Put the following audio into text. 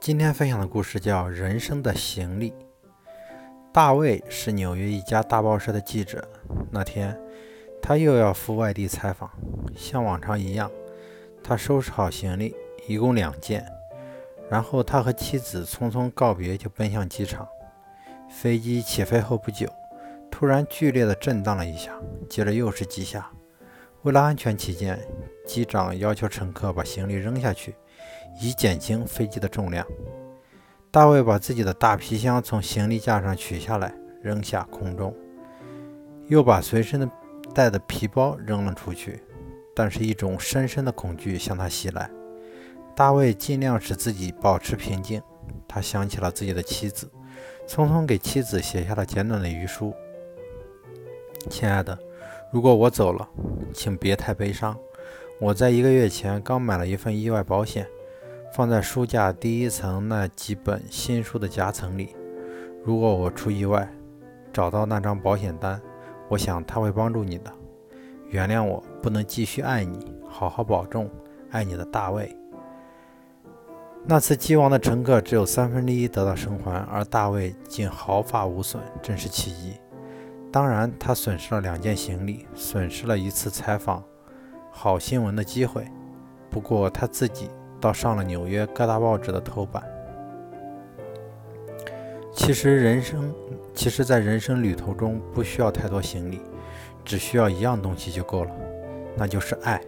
今天分享的故事叫《人生的行李》。大卫是纽约一家大报社的记者。那天，他又要赴外地采访，像往常一样，他收拾好行李，一共两件。然后他和妻子匆匆告别，就奔向机场。飞机起飞后不久，突然剧烈的震荡了一下，接着又是几下。为了安全起见，机长要求乘客把行李扔下去。以减轻飞机的重量，大卫把自己的大皮箱从行李架上取下来，扔下空中，又把随身的带的皮包扔了出去。但是，一种深深的恐惧向他袭来。大卫尽量使自己保持平静。他想起了自己的妻子，匆匆给妻子写下了简短的遗书：“亲爱的，如果我走了，请别太悲伤。我在一个月前刚买了一份意外保险。”放在书架第一层那几本新书的夹层里。如果我出意外，找到那张保险单，我想他会帮助你的。原谅我不能继续爱你，好好保重，爱你的大卫。那次机亡的乘客只有三分之一得到生还，而大卫竟毫发无损，真是奇迹。当然，他损失了两件行李，损失了一次采访好新闻的机会。不过他自己。倒上了纽约各大报纸的头版。其实人生，其实，在人生旅途中，不需要太多行李，只需要一样东西就够了，那就是爱。